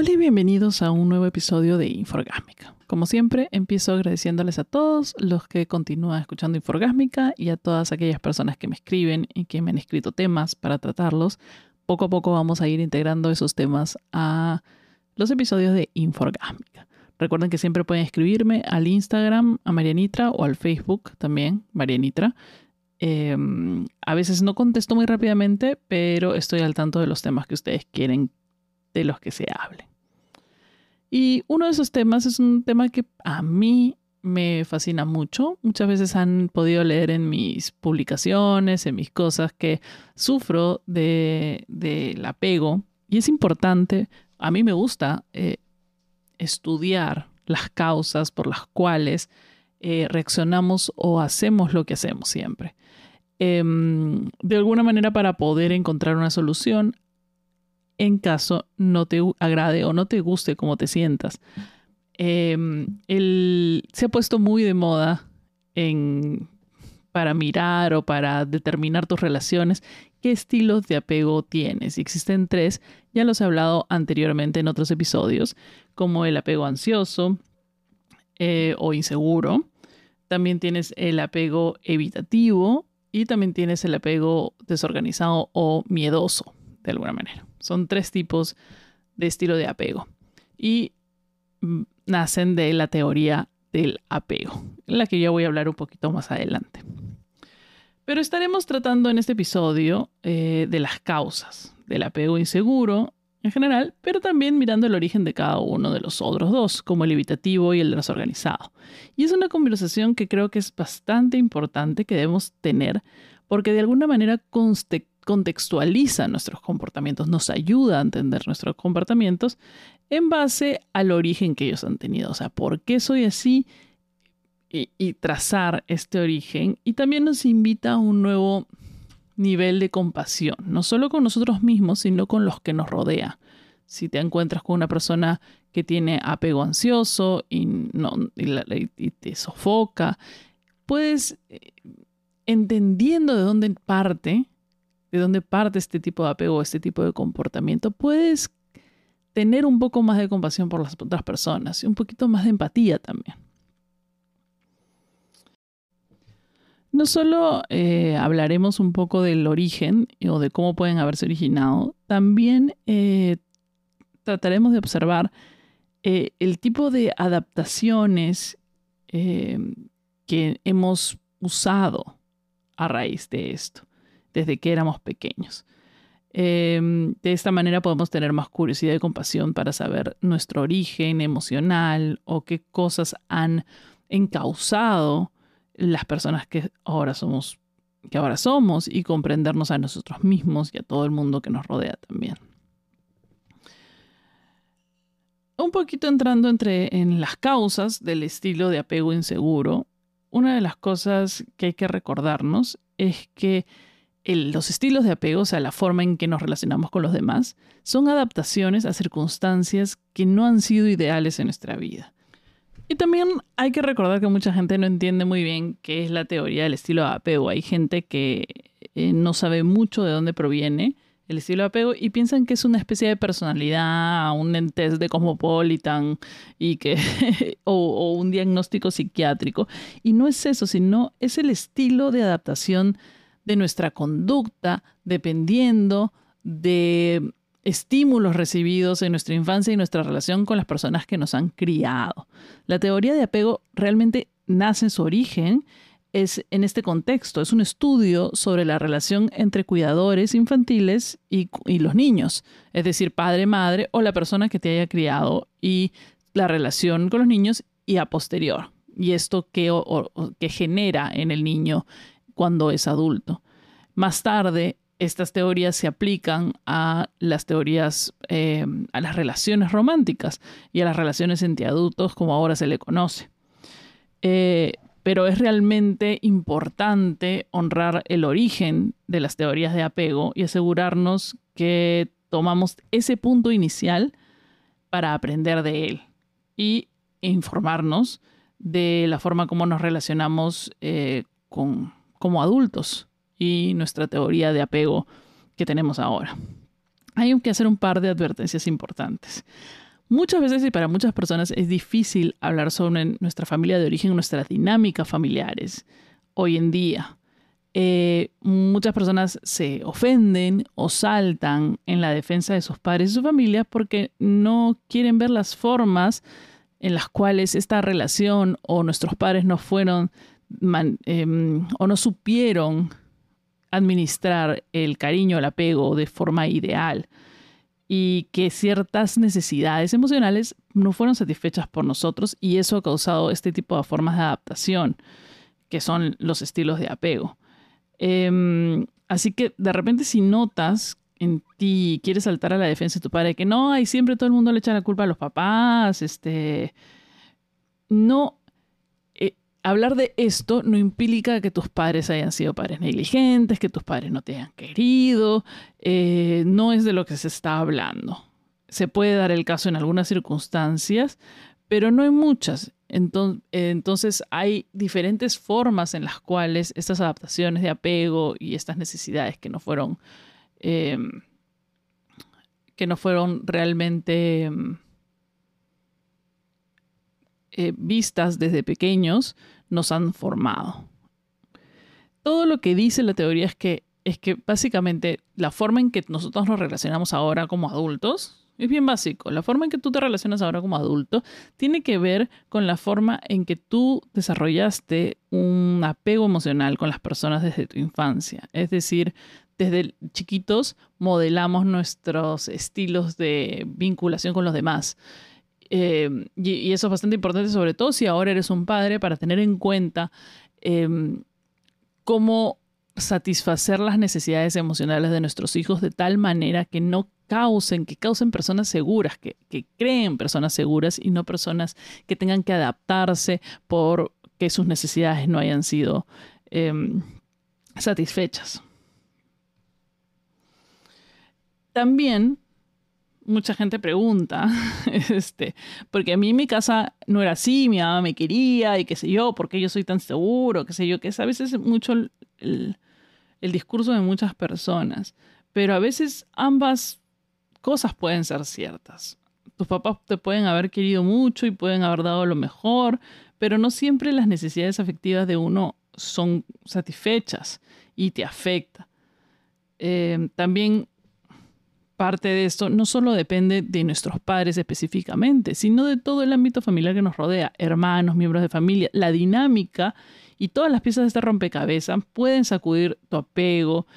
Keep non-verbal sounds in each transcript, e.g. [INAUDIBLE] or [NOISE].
Hola y bienvenidos a un nuevo episodio de Inforgásmica. Como siempre, empiezo agradeciéndoles a todos los que continúan escuchando Inforgásmica y a todas aquellas personas que me escriben y que me han escrito temas para tratarlos. Poco a poco vamos a ir integrando esos temas a los episodios de Inforgásmica. Recuerden que siempre pueden escribirme al Instagram, a Marianitra o al Facebook también, Marianitra. Em, a veces no contesto muy rápidamente, pero estoy al tanto de los temas que ustedes quieren de los que se hable. Y uno de esos temas es un tema que a mí me fascina mucho. Muchas veces han podido leer en mis publicaciones, en mis cosas, que sufro del de, apego. Y es importante, a mí me gusta eh, estudiar las causas por las cuales eh, reaccionamos o hacemos lo que hacemos siempre. Em, de alguna manera para poder encontrar una solución en caso no te agrade o no te guste cómo te sientas. Em, se ha puesto muy de moda para mirar o para determinar tus relaciones qué estilos de apego tienes. Existen tres, ya los he hablado anteriormente en otros episodios, como el apego ansioso eh, o inseguro. También tienes el apego evitativo y también tienes el apego desorganizado o miedoso, de alguna manera. Son tres tipos de estilo de apego y mm, nacen de la teoría del apego, en la que yo voy a hablar un poquito más adelante. Pero estaremos tratando en este episodio eh, de las causas del apego inseguro en general, pero también mirando el origen de cada uno de los otros dos, como el evitativo y el desorganizado. Y es una conversación que creo que es bastante importante que debemos tener, porque de alguna manera contextualiza nuestros comportamientos, nos ayuda a entender nuestros comportamientos en base al origen que ellos han tenido. O sea, ¿por qué soy así? Y, trazar este origen. Y también nos invita a un nuevo nivel de compasión, no solo con nosotros mismos, sino con los que nos rodea. Si te encuentras con una persona que tiene apego ansioso y, no, y te sofoca, puedes, eh, entendiendo de dónde parte, de dónde parte este tipo de apego, este tipo de comportamiento, puedes tener un poco más de compasión por las otras personas y un poquito más de empatía también. No solo eh, hablaremos un poco del origen o de cómo pueden haberse originado, también eh, trataremos de observar eh, el tipo de adaptaciones que hemos usado a raíz de esto desde que éramos pequeños. Em, de esta manera podemos tener más curiosidad y compasión para saber nuestro origen emocional o qué cosas han encausado las personas que ahora somos, que ahora somos y comprendernos a nosotros mismos y a todo el mundo que nos rodea también. Un poquito entrando entre en las causas del estilo de apego inseguro, una de las cosas que hay que recordarnos es que los estilos de apego, o sea, la forma en que nos relacionamos con los demás, son adaptaciones a circunstancias que no han sido ideales en nuestra vida. Y también hay que recordar que mucha gente no entiende muy bien qué es la teoría del estilo de apego. Hay gente que eh, no sabe mucho de dónde proviene el estilo de apego y piensan que es una especie de personalidad, un test de Cosmopolitan y que, [LAUGHS] o, o un diagnóstico psiquiátrico. Y no es eso, sino es el estilo de adaptación de nuestra conducta dependiendo de estímulos recibidos en nuestra infancia y nuestra relación con las personas que nos han criado. La teoría de apego realmente nace en su origen es en este contexto, es un estudio sobre la relación entre cuidadores infantiles y, los niños, es decir, padre, madre o la persona que te haya criado y la relación con los niños y a posterior. Y esto que, que genera en el niño cuando es adulto. Más tarde, estas teorías se aplican a las teorías, eh, a las relaciones románticas y a las relaciones entre adultos como ahora se le conoce. Eh, pero es realmente importante honrar el origen de las teorías de apego y asegurarnos que tomamos ese punto inicial para aprender de él y informarnos de la forma como nos relacionamos eh, con, como adultos y nuestra teoría de apego que tenemos ahora. Hay que hacer un par de advertencias importantes. Muchas veces y para muchas personas es difícil hablar sobre nuestra familia de origen, nuestras dinámicas familiares hoy en día. Eh, muchas personas se ofenden o saltan en la defensa de sus padres y su familia porque no quieren ver las formas en las cuales esta relación o nuestros padres no fueron em, o no supieron administrar el cariño, el apego de forma ideal y que ciertas necesidades emocionales no fueron satisfechas por nosotros y eso ha causado este tipo de formas de adaptación, que son los estilos de apego. Em, así que de repente si notas en ti quieres saltar a la defensa de tu padre, que no, hay siempre todo el mundo le echa la culpa a los papás, este, no hablar de esto no implica que tus padres hayan sido padres negligentes, que tus padres no te hayan querido, eh, no es de lo que se está hablando. Se puede dar el caso en algunas circunstancias, pero no en muchas. Entonces, hay diferentes formas en las cuales estas adaptaciones de apego y estas necesidades que no fueron, em, que no fueron realmente em, eh, vistas desde pequeños nos han formado. Todo lo que dice la teoría es que, es que básicamente la forma en que nosotros nos relacionamos ahora como adultos es bien básico. La forma en que tú te relacionas ahora como adulto tiene que ver con la forma en que tú desarrollaste un apego emocional con las personas desde tu infancia. Es decir, desde chiquitos modelamos nuestros estilos de vinculación con los demás. Em, y, eso es bastante importante, sobre todo si ahora eres un padre, para tener en cuenta em, cómo satisfacer las necesidades emocionales de nuestros hijos de tal manera que no causen, que causen personas seguras, que, que creen personas seguras y no personas que tengan que adaptarse porque sus necesidades no hayan sido em, satisfechas. También mucha gente pregunta, [LAUGHS] este, porque a mí mi casa no era así, mi mamá me quería y qué sé yo, porque yo soy tan seguro, qué sé yo, que es a veces mucho el, el discurso de muchas personas, pero a veces ambas cosas pueden ser ciertas. Tus papás te pueden haber querido mucho y pueden haber dado lo mejor, pero no siempre las necesidades afectivas de uno son satisfechas y te afecta. Eh, también parte de esto no solo depende de nuestros padres específicamente, sino de todo el ámbito familiar que nos rodea, hermanos, miembros de familia, la dinámica y todas las piezas de este rompecabezas pueden sacudir tu apego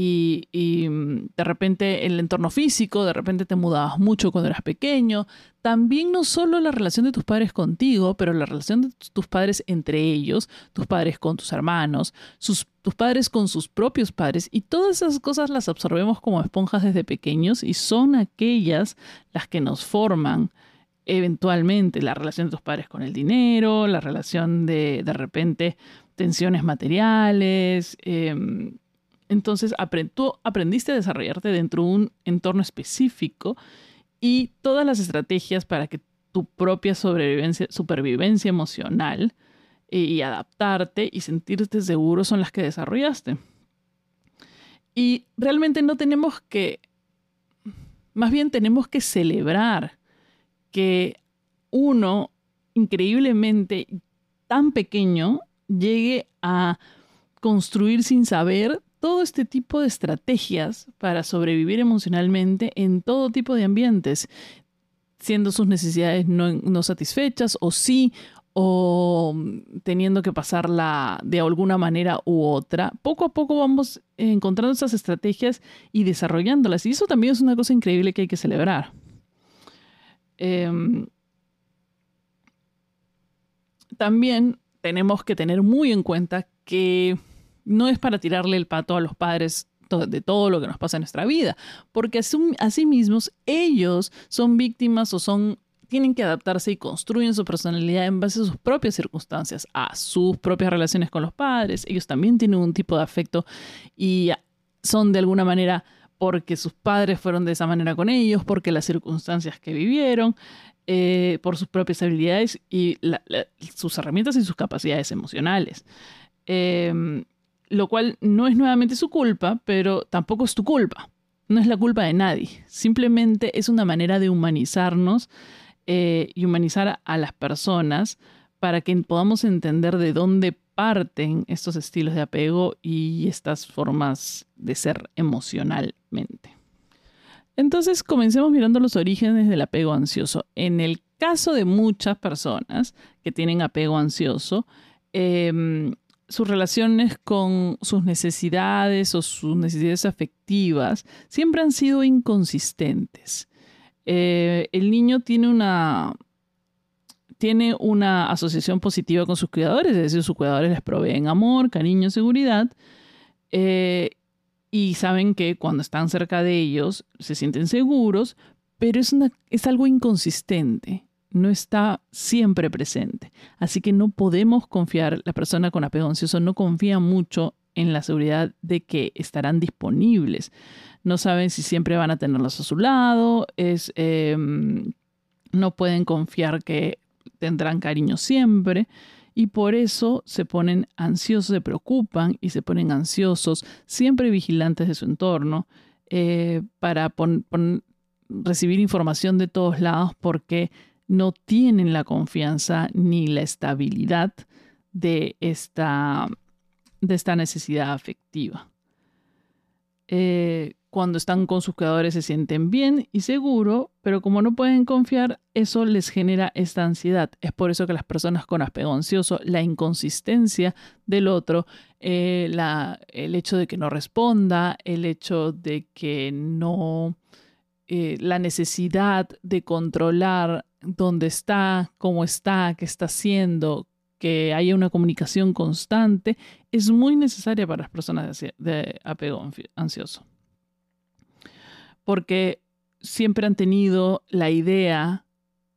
y, mm, de repente el entorno físico, de repente te mudabas mucho cuando eras pequeño. También no solo la relación de tus padres contigo, pero la relación de tus padres entre ellos, tus padres con tus hermanos, sus, tus padres con sus propios padres. Y todas esas cosas las absorbemos como esponjas desde pequeños y son aquellas las que nos forman eventualmente la relación de tus padres con el dinero, la relación de de repente tensiones materiales, em, entonces tú aprendiste a desarrollarte dentro de un entorno específico y todas las estrategias para que tu propia sobrevivencia, supervivencia emocional eh, y adaptarte y sentirte seguro son las que desarrollaste. Y realmente no tenemos que, más bien tenemos que celebrar que uno increíblemente tan pequeño llegue a construir sin saber todo este tipo de estrategias para sobrevivir emocionalmente en todo tipo de ambientes, siendo sus necesidades no, satisfechas o sí, o teniendo que pasarla de alguna manera u otra. Poco a poco vamos encontrando esas estrategias y desarrollándolas. Y eso también es una cosa increíble que hay que celebrar. Em, también tenemos que tener muy en cuenta que no es para tirarle el pato a los padres de todo lo que nos pasa en nuestra vida, porque así mismos ellos son víctimas o son tienen que adaptarse y construyen su personalidad en base a sus propias circunstancias, a sus propias relaciones con los padres. Ellos también tienen un tipo de afecto y son de alguna manera porque sus padres fueron de esa manera con ellos, porque las circunstancias que vivieron, eh, por sus propias habilidades y sus herramientas y sus capacidades emocionales. Eh, lo cual no es nuevamente su culpa, pero tampoco es tu culpa. no es la culpa de nadie, simplemente es una manera de humanizarnos eh, y humanizar a las personas para que podamos entender de dónde parten estos estilos de apego y estas formas de ser emocionalmente. Entonces, comencemos mirando los orígenes del apego ansioso. En el caso de muchas personas que tienen apego ansioso, em, sus relaciones con sus necesidades o sus necesidades afectivas siempre han sido inconsistentes. Eh, el niño tiene una, tiene una asociación positiva con sus cuidadores, es decir, sus cuidadores les proveen amor, cariño, seguridad, eh, y saben que cuando están cerca de ellos se sienten seguros, pero es, es algo inconsistente, no está siempre presente. Así que no podemos confiar, la persona con apego ansioso no confía mucho en la seguridad de que estarán disponibles. No saben si siempre van a tenerlos a su lado, es, em, no pueden confiar que tendrán cariño siempre y por eso se ponen ansiosos, se preocupan y se ponen ansiosos, siempre vigilantes de su entorno, eh, para recibir información de todos lados porque no tienen la confianza ni la estabilidad de esta, de esta necesidad afectiva. Eh, cuando están con sus creadores se sienten bien y seguro, pero como no pueden confiar, eso les genera esta ansiedad. Es por eso que las personas con apego ansioso, la inconsistencia del otro, eh, el hecho de que no responda, el hecho de que no, eh, la necesidad de controlar dónde está, cómo está, qué está haciendo, que haya una comunicación constante, es muy necesaria para las personas de apego ansioso porque siempre han tenido la idea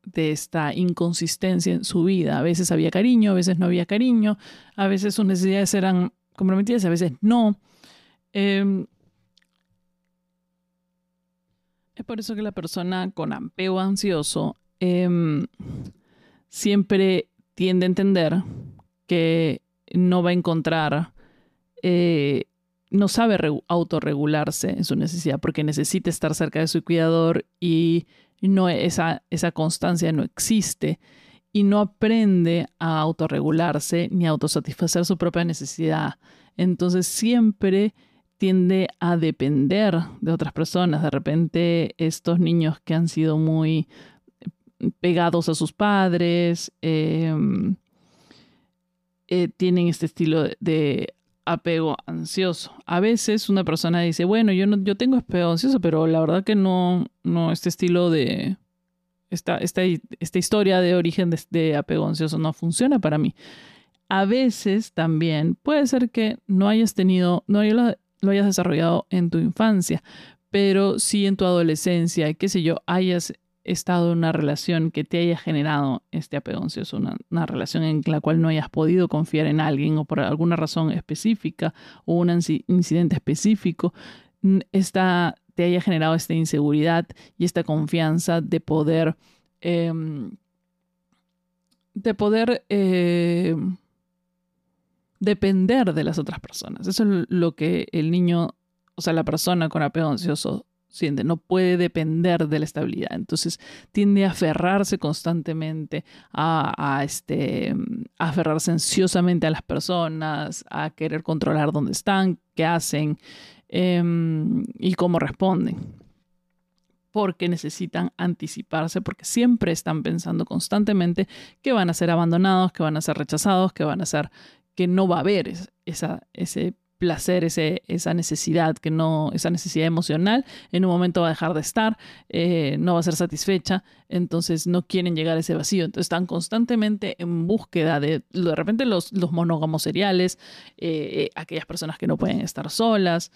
de esta inconsistencia en su vida. A veces había cariño, a veces no había cariño, a veces sus necesidades eran comprometidas, a veces no. Em, es por eso que la persona con apego ansioso em, siempre tiende a entender que no va a encontrar eh, no sabe autorregularse en su necesidad porque necesita estar cerca de su cuidador y no, esa, esa constancia no existe y no aprende a autorregularse ni a autosatisfacer su propia necesidad. Entonces siempre tiende a depender de otras personas. De repente estos niños que han sido muy pegados a sus padres, em, eh, tienen este estilo de apego ansioso. A veces una persona dice, bueno, yo, no, yo tengo apego ansioso, pero la verdad que no, no este estilo de, esta, esta, esta historia de origen de, apego ansioso no funciona para mí. A veces también puede ser que no hayas tenido, no lo hayas desarrollado en tu infancia, pero sí en tu adolescencia, qué sé yo, hayas estado en una relación que te haya generado este apego ansioso, una, relación en la cual no hayas podido confiar en alguien o por alguna razón específica o un incidente específico, esta, te haya generado esta inseguridad y esta confianza de poder, em, de poder em, depender de las otras personas. Eso es lo que el niño, o sea, la persona con apego ansioso no puede depender de la estabilidad. Entonces tiende a aferrarse constantemente, a, este, aferrarse ansiosamente a las personas, a querer controlar dónde están, qué hacen em, y cómo responden. Porque necesitan anticiparse, porque siempre están pensando constantemente que van a ser abandonados, que van a ser rechazados, que van a ser, que no va a haber esa, ese placer, ese, esa necesidad, que no, esa necesidad emocional, en un momento va a dejar de estar, eh, no va a ser satisfecha, entonces no quieren llegar a ese vacío, entonces están constantemente en búsqueda de, de repente los, los monógamos seriales, eh, eh, aquellas personas que no pueden estar solas,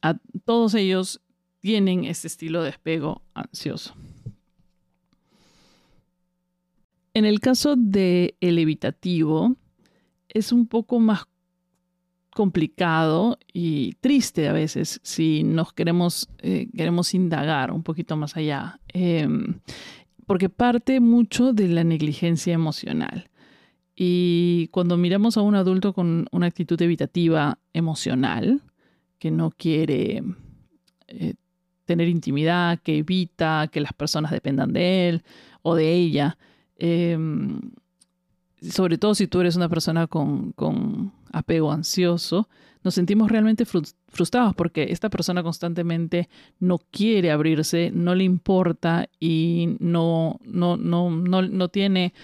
a, todos ellos tienen este estilo de despego ansioso. En el caso del el evitativo, es un poco más complicado y triste a veces si nos queremos, eh, queremos indagar un poquito más allá, em, porque parte mucho de la negligencia emocional. Y cuando miramos a un adulto con una actitud evitativa emocional, que no quiere eh, tener intimidad, que evita que las personas dependan de él o de ella. Em, sobre todo si tú eres una persona con, con apego ansioso, nos sentimos realmente frustrados porque esta persona constantemente no quiere abrirse, no le importa y no, no, no, no, no tiene,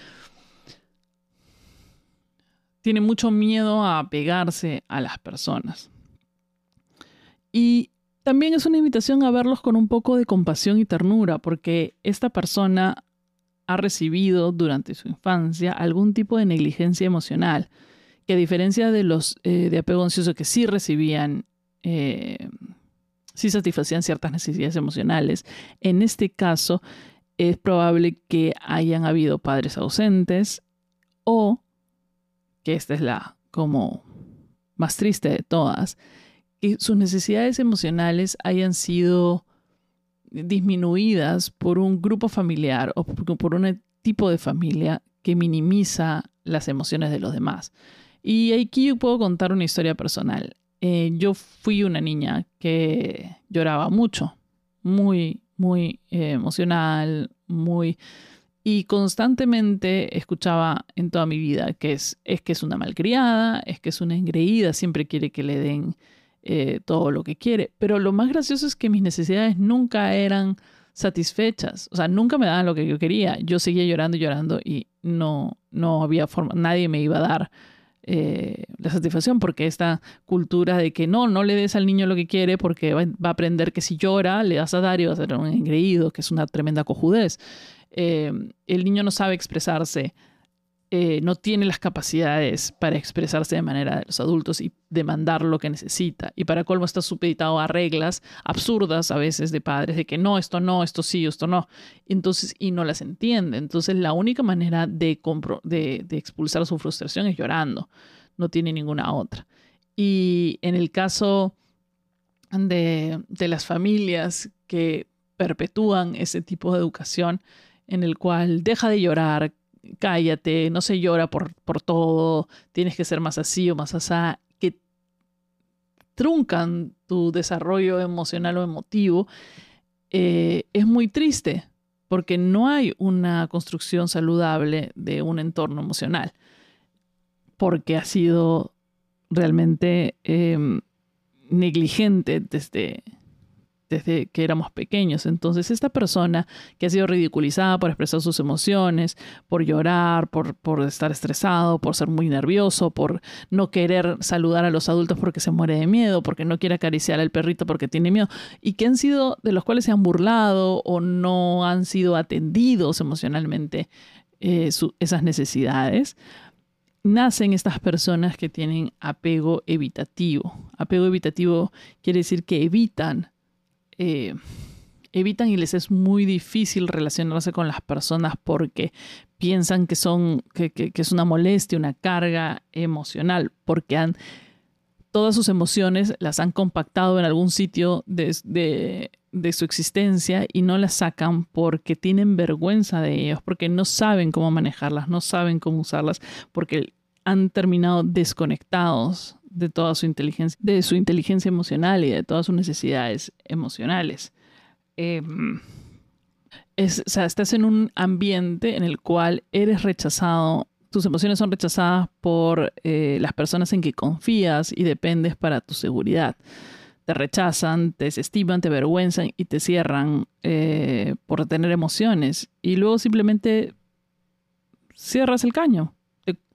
tiene mucho miedo a pegarse a las personas. Y también es una invitación a verlos con un poco de compasión y ternura, porque esta persona ha recibido durante su infancia algún tipo de negligencia emocional que a diferencia de los eh, de apego ansioso que sí recibían, eh, sí satisfacían ciertas necesidades emocionales, en este caso es probable que hayan habido padres ausentes o, que esta es la como más triste de todas, que sus necesidades emocionales hayan sido disminuidas por un grupo familiar o por un tipo de familia que minimiza las emociones de los demás. Y aquí yo puedo contar una historia personal. Eh, yo fui una niña que lloraba mucho, muy, muy eh, emocional, muy... Y constantemente escuchaba en toda mi vida que es, es que es una malcriada, es que es una engreída, siempre quiere que le den eh, todo lo que quiere. Pero lo más gracioso es que mis necesidades nunca eran satisfechas. O sea, nunca me daban lo que yo quería. Yo seguía llorando y llorando y no, no había forma, nadie me iba a dar eh, la satisfacción, porque esta cultura de que no, no le des al niño lo que quiere porque va, a aprender que si llora le das a dar y va a ser un engreído, que es una tremenda cojudez. Eh, el niño no sabe expresarse eh, no tiene las capacidades para expresarse de manera de los adultos y demandar lo que necesita. Y para colmo está supeditado a reglas absurdas a veces de padres de que no, esto no, esto sí, esto no. Entonces, y no las entiende. Entonces, la única manera de, de, expulsar su frustración es llorando. No tiene ninguna otra. Y en el caso de, de las familias que perpetúan ese tipo de educación, en el cual deja de llorar, cállate, no se llora por, por todo, tienes que ser más así o más asá, que truncan tu desarrollo emocional o emotivo, eh, es muy triste porque no hay una construcción saludable de un entorno emocional, porque ha sido realmente em, negligente desde, desde que éramos pequeños. Entonces, esta persona que ha sido ridiculizada por expresar sus emociones, por llorar, por, por estar estresado, por ser muy nervioso, por no querer saludar a los adultos porque se muere de miedo, porque no quiere acariciar al perrito porque tiene miedo, y que han sido, de los cuales se han burlado o no han sido atendidos emocionalmente eh, esas necesidades, nacen estas personas que tienen apego evitativo. Apego evitativo quiere decir que evitan eh, evitan y les es muy difícil relacionarse con las personas porque piensan que son que, es una molestia, una carga emocional, porque han todas sus emociones las han compactado en algún sitio de, de, su existencia y no las sacan porque tienen vergüenza de ellos, porque no saben cómo manejarlas, no saben cómo usarlas, porque han terminado desconectados de toda su inteligencia, de su inteligencia emocional y de todas sus necesidades emocionales. Em, es, o sea, estás en un ambiente en el cual eres rechazado, tus emociones son rechazadas por eh, las personas en que confías y dependes para tu seguridad. Te rechazan, te desestiman, te avergüenzan y te cierran eh, por tener emociones. Y luego simplemente cierras el caño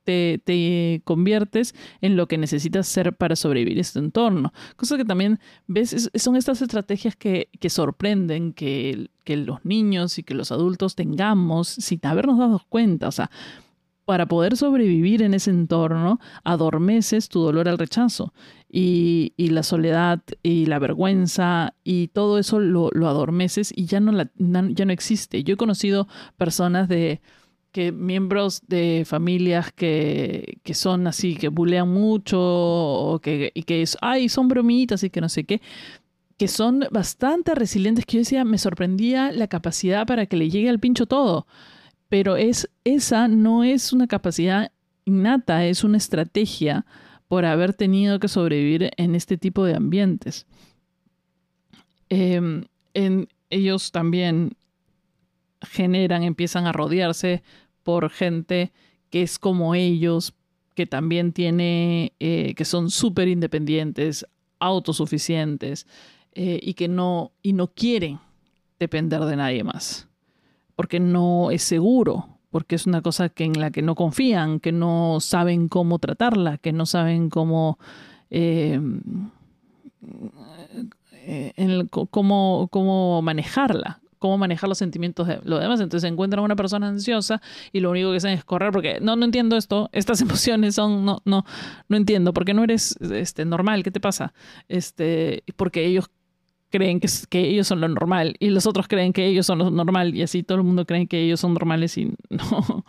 te, conviertes en lo que necesitas ser para sobrevivir en este entorno. Cosa que también ves, son estas estrategias que, sorprenden que, que los niños y que los adultos tengamos sin habernos dado cuenta. O sea, para poder sobrevivir en ese entorno, adormeces tu dolor al rechazo. Y, la soledad y la vergüenza y todo eso lo, adormeces y ya no, ya no existe. Yo he conocido personas de que miembros de familias que, que son así, que bulean mucho, o que, y que es, ay, son bromitas y que no sé qué, que son bastante resilientes, que yo decía, me sorprendía la capacidad para que le llegue al pincho todo. Pero es, esa no es una capacidad innata, es una estrategia por haber tenido que sobrevivir en este tipo de ambientes. em, en, ellos también generan, empiezan a rodearse por gente que es como ellos, que también tiene, eh, que son súper independientes, autosuficientes eh, y que no, y no quieren depender de nadie más, porque no es seguro, porque es una cosa que en la que no confían, que no saben cómo tratarla, que no saben cómo, eh, cómo, cómo manejarla, cómo manejar los sentimientos de los demás. Entonces encuentran a una persona ansiosa y lo único que hacen es correr porque no, no entiendo esto, estas [LAUGHS] emociones son, no, no, no entiendo, porque no eres este, normal, ¿qué te pasa? Este, porque ellos creen que, que ellos son lo normal y los otros creen que ellos son lo normal y así todo el mundo cree que ellos son normales y [LAUGHS] no,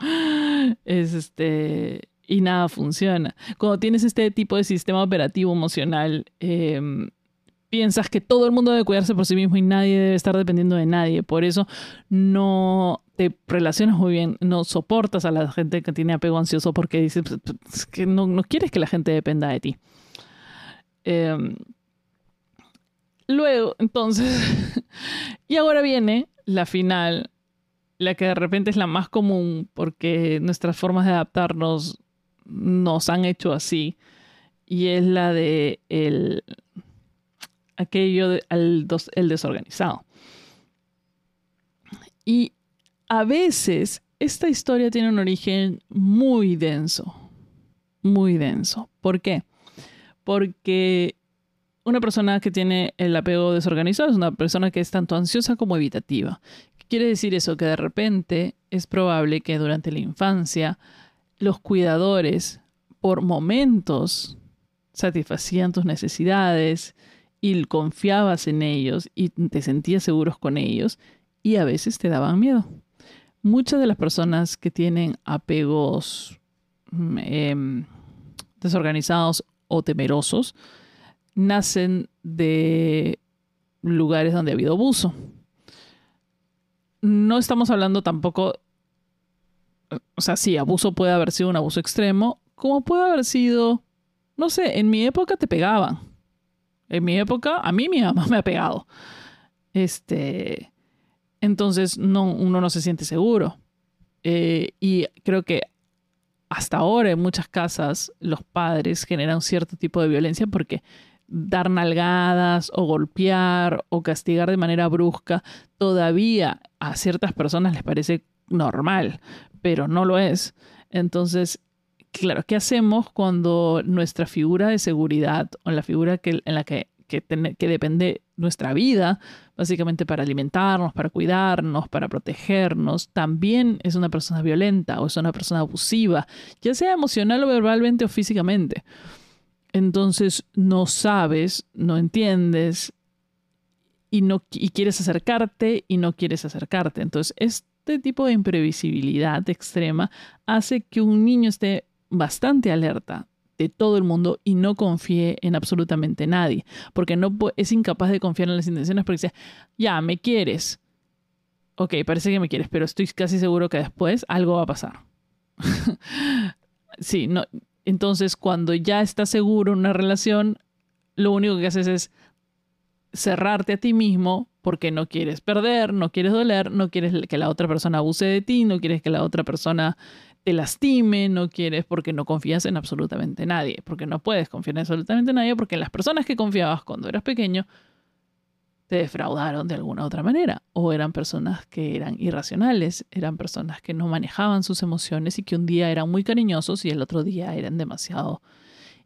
es este, y nada funciona. Cuando tienes este tipo de sistema operativo emocional, eh, piensas que todo el mundo debe cuidarse por sí mismo y nadie debe estar dependiendo de nadie. Por eso no te relacionas muy bien, no soportas a la gente que tiene apego ansioso porque dices pues, pues, que no, quieres que la gente dependa de ti. Em, luego, entonces, [LAUGHS] y ahora viene la final, la que de repente es la más común porque nuestras formas de adaptarnos nos han hecho así, y es la de el aquello el desorganizado. Y a veces esta historia tiene un origen muy denso, muy denso. ¿Por qué? Porque una persona que tiene el apego desorganizado es una persona que es tanto ansiosa como evitativa. ¿Qué quiere decir eso? Que de repente es probable que durante la infancia los cuidadores por momentos satisfacían tus necesidades, y confiabas en ellos y te sentías seguros con ellos y a veces te daban miedo. Muchas de las personas que tienen apegos mm, em, desorganizados o temerosos nacen de lugares donde ha habido abuso. No estamos hablando tampoco, o sea, sí, abuso puede haber sido un abuso extremo, como puede haber sido, no sé, en mi época te pegaban en mi época, a mí mi mamá [LAUGHS] me ha pegado. Este, entonces no, uno no se siente seguro. Eh, y creo que hasta ahora en muchas casas los padres generan cierto tipo de violencia porque dar nalgadas o golpear o castigar de manera brusca todavía a ciertas personas les parece normal, pero no lo es. Entonces, claro, ¿qué hacemos cuando nuestra figura de seguridad o la figura que, en la que, que, depende nuestra vida, básicamente para alimentarnos, para cuidarnos, para protegernos, también es una persona violenta o es una persona abusiva, ya sea emocional o verbalmente o físicamente? Entonces no sabes, no entiendes y, no, y quieres acercarte y no quieres acercarte. Entonces este tipo de imprevisibilidad extrema hace que un niño esté bastante alerta de todo el mundo y no confíe en absolutamente nadie, porque no es incapaz de confiar en las intenciones porque dice, ya, me quieres. Ok, parece que me quieres, pero estoy casi seguro que después algo va a pasar. [LAUGHS] sí, no. Entonces, cuando ya estás seguro en una relación, lo único que haces es cerrarte a ti mismo porque no quieres perder, no quieres doler, no quieres que la otra persona abuse de ti, no quieres que la otra persona te lastime, no quieres porque no confías en absolutamente nadie, porque no puedes confiar en absolutamente nadie, porque las personas que confiabas cuando eras pequeño te defraudaron de alguna otra manera, o eran personas que eran irracionales, eran personas que no manejaban sus emociones y que un día eran muy cariñosos y el otro día eran demasiado.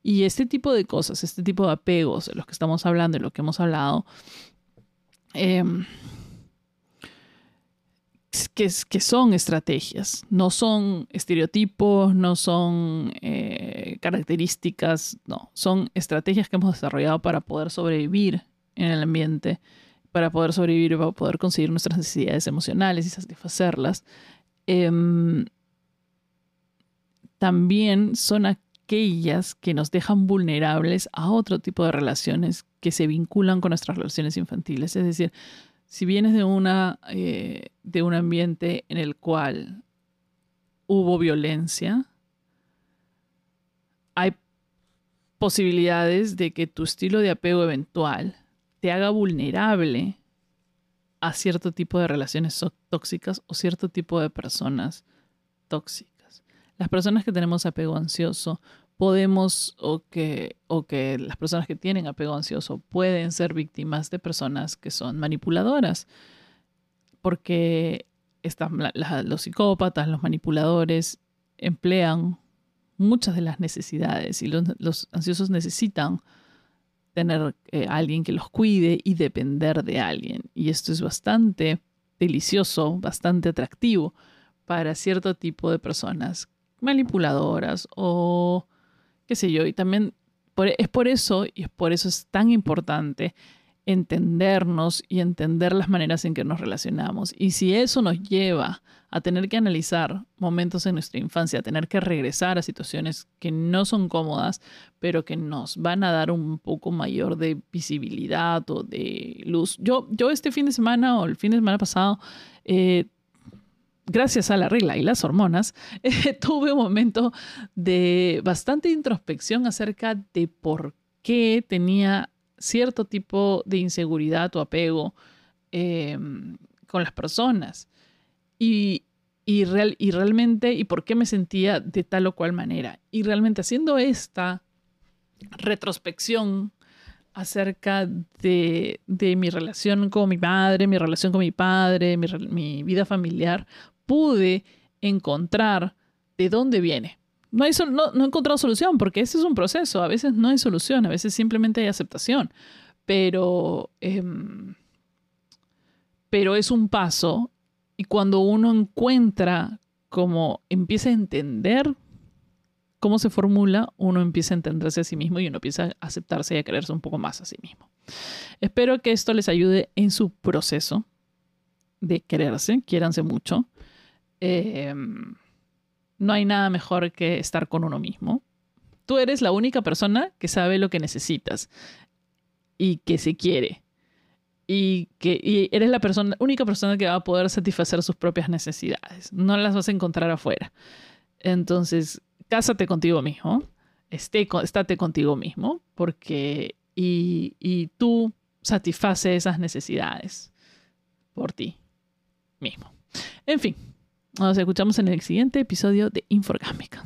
Y este tipo de cosas, este tipo de apegos de los que estamos hablando y lo que hemos hablado, eh, que, son estrategias, no son estereotipos, no son eh, características, no, son estrategias que hemos desarrollado para poder sobrevivir en el ambiente, para poder sobrevivir y para poder conseguir nuestras necesidades emocionales y satisfacerlas. Em, también son aquellas que nos dejan vulnerables a otro tipo de relaciones que se vinculan con nuestras relaciones infantiles. Es decir, si vienes de, una, eh, de un ambiente en el cual hubo violencia, hay posibilidades de que tu estilo de apego eventual te haga vulnerable a cierto tipo de relaciones tóxicas o cierto tipo de personas tóxicas. Las personas que tenemos apego ansioso podemos o que, o que las personas que tienen apego ansioso pueden ser víctimas de personas que son manipuladoras, porque los psicópatas, los manipuladores emplean muchas de las necesidades y los, ansiosos necesitan tener eh, alguien que los cuide y depender de alguien. Y esto es bastante delicioso, bastante atractivo para cierto tipo de personas manipuladoras o qué sé yo. Y también es por eso, y es por eso es tan importante entendernos y entender las maneras en que nos relacionamos. Y si eso nos lleva a tener que analizar momentos en nuestra infancia, a tener que regresar a situaciones que no son cómodas, pero que nos van a dar un poco mayor de visibilidad o de luz. Yo, yo este fin de semana o el fin de semana pasado, eh, gracias a la regla y las hormonas, [LAUGHS] tuve un momento de bastante introspección acerca de por qué tenía cierto tipo de inseguridad o apego em, con las personas. Y, y, real, y realmente, y por qué me sentía de tal o cual manera. Y realmente haciendo esta retrospección acerca de, de, mi relación con mi madre, mi relación con mi padre, mi vida familiar, pude encontrar de dónde viene no, hay, no, he encontrado solución porque ese es un proceso. A veces no hay solución, a veces simplemente hay aceptación. Pero, em, pero es un paso y cuando uno encuentra como empieza a entender cómo se formula, uno empieza a entenderse a sí mismo y uno empieza a aceptarse y a quererse un poco más a sí mismo. Espero que esto les ayude en su proceso de quererse, quiéranse mucho. Eh, no hay nada mejor que estar con uno mismo. Tú eres la única persona que sabe lo que necesitas y que se quiere. Y que eres la persona, única persona que va a poder satisfacer sus propias necesidades. No las vas a encontrar afuera. Entonces, cásate contigo mismo. Esté, estate contigo mismo. Porque. Y, y tú satisface esas necesidades por ti mismo. En fin, nos escuchamos en el siguiente episodio de Inforgámica.